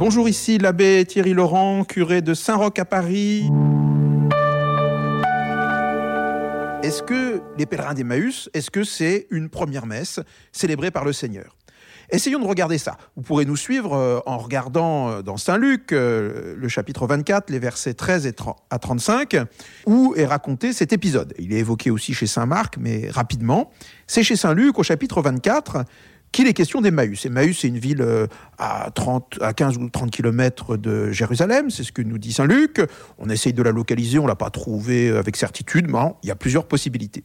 Bonjour, ici l'abbé Thierry Laurent, curé de Saint-Roch à Paris. Est-ce que les pèlerins d'Emmaüs, est-ce que c'est une première messe célébrée par le Seigneur? Essayons de regarder ça. Vous pourrez nous suivre euh, en regardant euh, dans Saint Luc, euh, le chapitre 24, les versets 13 et à 35, où est raconté cet épisode. Il est évoqué aussi chez Saint Marc, mais rapidement. C'est chez Saint Luc, au chapitre 24, qu'il est question d'Emmaüs. Emmaüs, c'est une ville à, 30, à 15 ou 30 kilomètres de Jérusalem, c'est ce que nous dit Saint Luc. On essaye de la localiser, on ne l'a pas trouvée avec certitude, mais il y a plusieurs possibilités.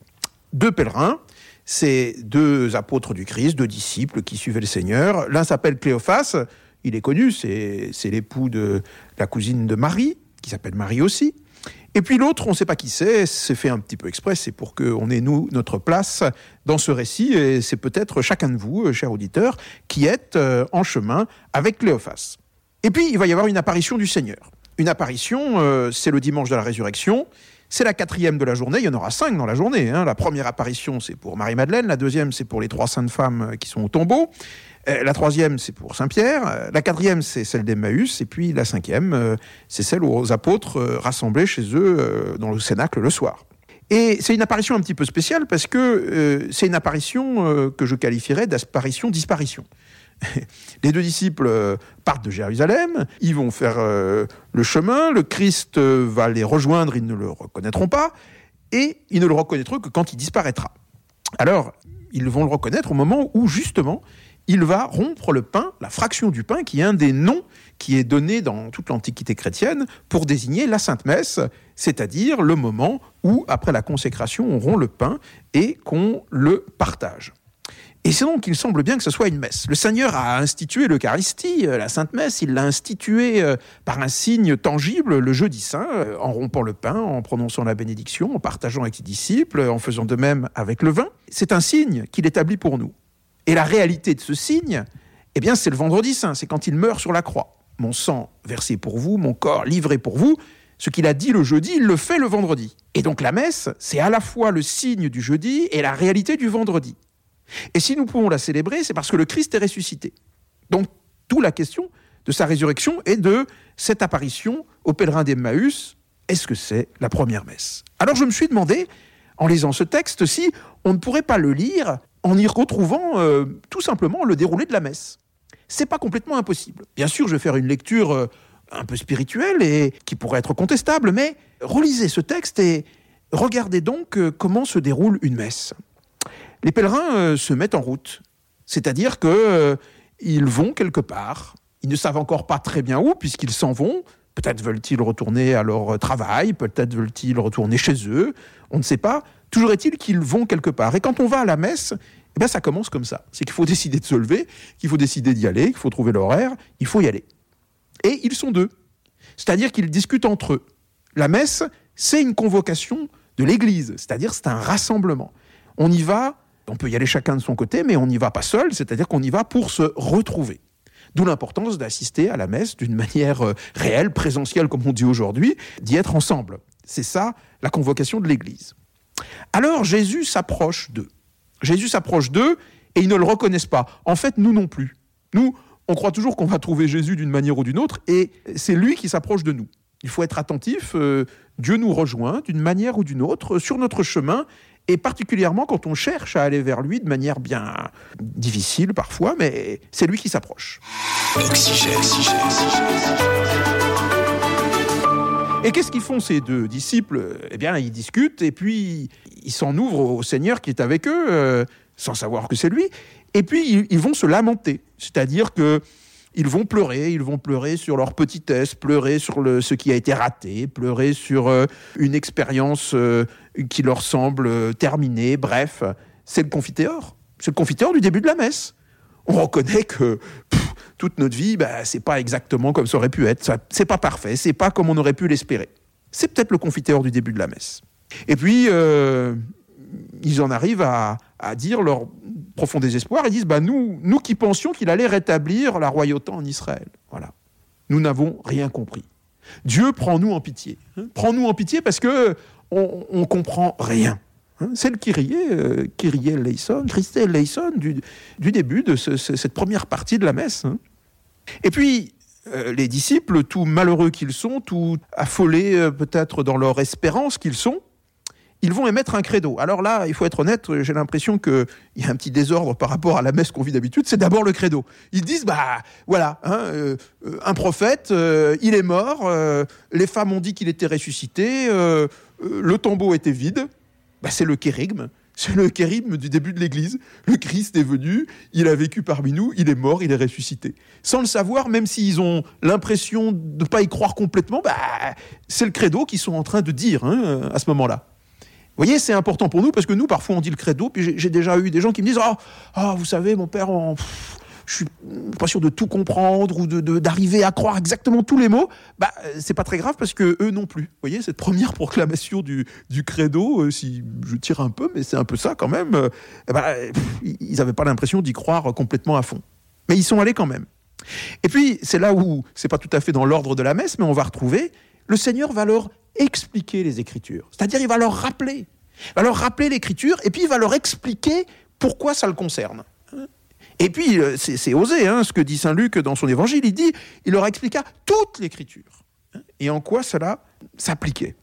Deux pèlerins, c'est deux apôtres du Christ, deux disciples qui suivaient le Seigneur. L'un s'appelle Cléophas, il est connu, c'est l'époux de la cousine de Marie, qui s'appelle Marie aussi. Et puis l'autre, on ne sait pas qui c'est, c'est fait un petit peu exprès, c'est pour qu'on ait, nous, notre place dans ce récit, et c'est peut-être chacun de vous, euh, chers auditeurs, qui êtes euh, en chemin avec Cléophas. Et puis, il va y avoir une apparition du Seigneur. Une apparition, euh, c'est le dimanche de la résurrection, c'est la quatrième de la journée, il y en aura cinq dans la journée. Hein. La première apparition, c'est pour Marie-Madeleine, la deuxième, c'est pour les trois saintes femmes euh, qui sont au tombeau, euh, la troisième, c'est pour Saint-Pierre, euh, la quatrième, c'est celle d'Emmaüs, et puis la cinquième, c'est celle aux apôtres rassemblés chez eux dans le cénacle le soir. Et c'est une apparition un petit peu spéciale parce que c'est une apparition que je qualifierais d'apparition-disparition. les deux disciples euh, partent de Jérusalem, ils vont faire euh, le chemin, le Christ euh, va les rejoindre, ils ne le reconnaîtront pas, et ils ne le reconnaîtront que quand il disparaîtra. Alors, ils vont le reconnaître au moment où, justement, il va rompre le pain, la fraction du pain, qui est un des noms qui est donné dans toute l'Antiquité chrétienne pour désigner la Sainte Messe, c'est-à-dire le moment où, après la consécration, on rompt le pain et qu'on le partage. Et c'est donc qu'il semble bien que ce soit une messe. Le Seigneur a institué l'Eucharistie, euh, la Sainte Messe, il l'a instituée euh, par un signe tangible le jeudi saint, euh, en rompant le pain, en prononçant la bénédiction, en partageant avec ses disciples, en faisant de même avec le vin. C'est un signe qu'il établit pour nous. Et la réalité de ce signe, eh bien, c'est le vendredi saint, c'est quand il meurt sur la croix. Mon sang versé pour vous, mon corps livré pour vous. Ce qu'il a dit le jeudi, il le fait le vendredi. Et donc la messe, c'est à la fois le signe du jeudi et la réalité du vendredi. Et si nous pouvons la célébrer, c'est parce que le Christ est ressuscité. Donc, toute la question de sa résurrection et de cette apparition aux pèlerins d'Emmaüs, est-ce que c'est la première messe? Alors je me suis demandé, en lisant ce texte, si on ne pourrait pas le lire en y retrouvant euh, tout simplement le déroulé de la messe. C'est pas complètement impossible. Bien sûr, je vais faire une lecture euh, un peu spirituelle et qui pourrait être contestable, mais relisez ce texte et regardez donc euh, comment se déroule une messe les pèlerins euh, se mettent en route. C'est-à-dire qu'ils euh, vont quelque part. Ils ne savent encore pas très bien où, puisqu'ils s'en vont. Peut-être veulent-ils retourner à leur travail, peut-être veulent-ils retourner chez eux, on ne sait pas. Toujours est-il qu'ils vont quelque part. Et quand on va à la messe, eh bien ça commence comme ça. C'est qu'il faut décider de se lever, qu'il faut décider d'y aller, qu'il faut trouver l'horaire, il faut y aller. Et ils sont deux. C'est-à-dire qu'ils discutent entre eux. La messe, c'est une convocation de l'Église, c'est-à-dire c'est un rassemblement. On y va on peut y aller chacun de son côté, mais on n'y va pas seul, c'est-à-dire qu'on y va pour se retrouver. D'où l'importance d'assister à la messe d'une manière euh, réelle, présentielle comme on dit aujourd'hui, d'y être ensemble. C'est ça la convocation de l'Église. Alors Jésus s'approche d'eux. Jésus s'approche d'eux et ils ne le reconnaissent pas. En fait, nous non plus. Nous, on croit toujours qu'on va trouver Jésus d'une manière ou d'une autre et c'est lui qui s'approche de nous. Il faut être attentif. Euh, Dieu nous rejoint d'une manière ou d'une autre sur notre chemin et particulièrement quand on cherche à aller vers lui de manière bien difficile parfois, mais c'est lui qui s'approche. Et qu'est-ce qu'ils font ces deux disciples? Eh bien, ils discutent et puis ils s'en ouvrent au Seigneur qui est avec eux, euh, sans savoir que c'est lui. Et puis ils, vont se lamenter, c'est-à-dire que ils vont pleurer, ils vont pleurer sur leur petitesse, pleurer sur le, ce qui a été raté, pleurer sur euh, une expérience euh, qui leur semble euh, terminée. Bref, c'est le confiteor. C'est le confiteor du début de la messe. On reconnaît que toute notre vie, bah, c'est pas exactement comme ça aurait pu être. C'est pas parfait, c'est pas comme on aurait pu l'espérer. C'est peut-être le confiteor du début de la messe. Et puis, ils en arrivent à, à dire leur profond désespoir. Ils disent bah, nous, nous qui pensions qu'il allait rétablir la royauté en Israël. Voilà. Nous n'avons rien compris. Dieu, prend-nous en pitié. Hein? prends-nous en pitié parce que on, comprend rien. Hein? C'est le Kyrie, euh, Kyrie eleison, Christ eleison du, du début de cette première partie de la messe. Hein? Et puis, euh, les disciples, tout malheureux qu'ils sont, tout affolés euh, peut-être dans leur espérance qu'ils sont, ils vont émettre un credo. Alors là, il faut être honnête, j'ai l'impression qu'il y a un petit désordre par rapport à la messe qu'on vit d'habitude. C'est d'abord le credo. Ils disent, bah voilà, hein, euh, un prophète, il est mort, les femmes ont dit qu'il était ressuscité, le tombeau était vide. Bah, c'est le kérigme. C'est le kérigme du début de l'Église. Le Christ est venu, il a vécu parmi nous, il est mort, il est ressuscité. Sans le savoir, même s'ils ont l'impression de ne pas y croire complètement, bah, c'est le credo qu'ils sont en train de dire hein, à ce moment-là. Vous voyez, c'est important pour nous parce que nous, parfois, on dit le credo, puis j'ai déjà eu des gens qui me disent Ah, oh, vous savez, mon père, on je suis pas sûr de tout comprendre ou d'arriver à croire exactement tous les mots, bah c'est pas très grave parce que eux non plus. Vous voyez cette première proclamation du, du credo, euh, si je tire un peu, mais c'est un peu ça quand même. Euh, bah, ils n'avaient pas l'impression d'y croire complètement à fond, mais ils sont allés quand même. Et puis c'est là où c'est pas tout à fait dans l'ordre de la messe, mais on va retrouver le Seigneur va leur expliquer les Écritures, c'est-à-dire il va leur rappeler, il va leur rappeler l'Écriture et puis il va leur expliquer pourquoi ça le concerne. Et puis, euh, c'est osé, hein, ce que dit Saint Luc dans son évangile. Il dit, il leur expliqua toute l'écriture. Hein, et en quoi cela s'appliquait.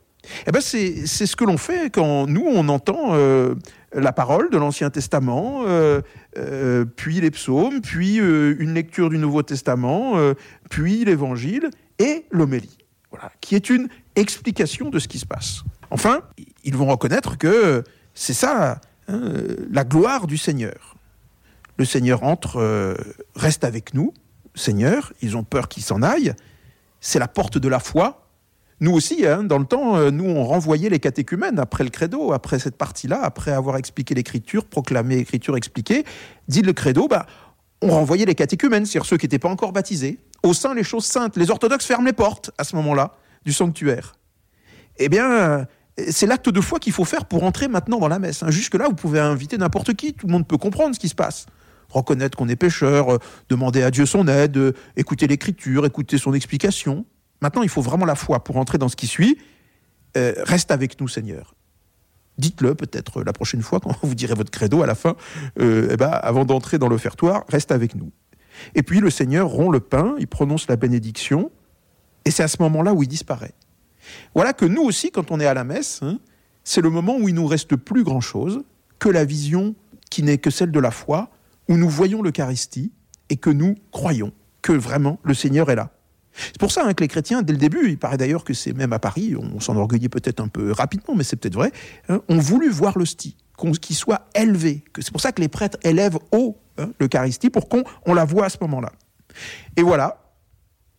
Eh ben, c'est ce que l'on fait quand nous, on entend euh, la parole de l'Ancien Testament, euh, puis les psaumes, puis une lecture du Nouveau Testament, puis l'évangile et l'homélie. Qui est une explication de ce qui se passe. Enfin, ils vont reconnaître que c'est ça hein, la gloire du Seigneur le Seigneur entre, euh, reste avec nous, Seigneur, ils ont peur qu'il s'en aille, c'est la porte de la foi. Nous aussi, hein, dans le temps, euh, nous, on renvoyait les catéchumènes après le credo, après cette partie-là, après avoir expliqué l'écriture, proclamé l'écriture, expliqué, dit le credo, bah, on renvoyait les catéchumènes, c'est-à-dire ceux qui n'étaient pas encore baptisés, au sein les choses saintes. Les orthodoxes ferment les portes à ce moment-là du sanctuaire. Eh bien, c'est l'acte de foi qu'il faut faire pour entrer maintenant dans la messe. Hein. Jusque-là, vous pouvez inviter n'importe qui, tout le monde peut comprendre ce qui se passe reconnaître qu'on est pécheur, euh, demander à Dieu son aide, euh, écouter l'écriture, écouter son explication. Maintenant, il faut vraiment la foi pour entrer dans ce qui suit. Euh, reste avec nous, Seigneur. Dites-le peut-être la prochaine fois quand vous direz votre credo à la fin, eh ben, avant d'entrer dans l'offertoire, reste avec nous. Et puis le Seigneur rompt le pain, il prononce la bénédiction, et c'est à ce moment-là où il disparaît. Voilà que nous aussi, quand on est à la messe, hein, c'est le moment où il nous reste plus grand-chose que la vision qui n'est que celle de la foi, où nous voyons l'Eucharistie et que nous croyons que vraiment le Seigneur est là. C'est pour ça hein, que les chrétiens, dès le début, il paraît d'ailleurs que c'est même à Paris, on s'enorgueillit peut-être un peu rapidement, mais c'est peut-être vrai, hein, ont voulu voir l'hostie, qu'il soit élevé. C'est pour ça que les prêtres élèvent haut hein, l'Eucharistie pour qu'on on la voit à ce moment-là. Et voilà,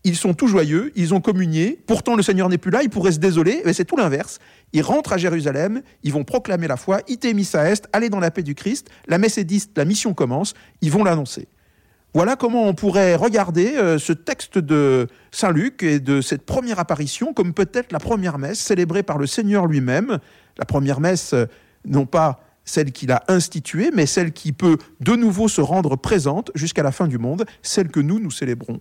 ils sont tout joyeux, ils ont communié, pourtant le Seigneur n'est plus là, ils pourraient se désoler, mais c'est tout l'inverse. Ils rentrent à Jérusalem, ils vont proclamer la foi, ite missa est, aller dans la paix du Christ, la messe est la mission commence, ils vont l'annoncer. Voilà comment on pourrait regarder euh, ce texte de Saint Luc et de cette première apparition comme peut-être la première messe célébrée par le Seigneur lui-même, la première messe euh, non pas celle qu'il a instituée, mais celle qui peut de nouveau se rendre présente jusqu'à la fin du monde, celle que nous, nous célébrons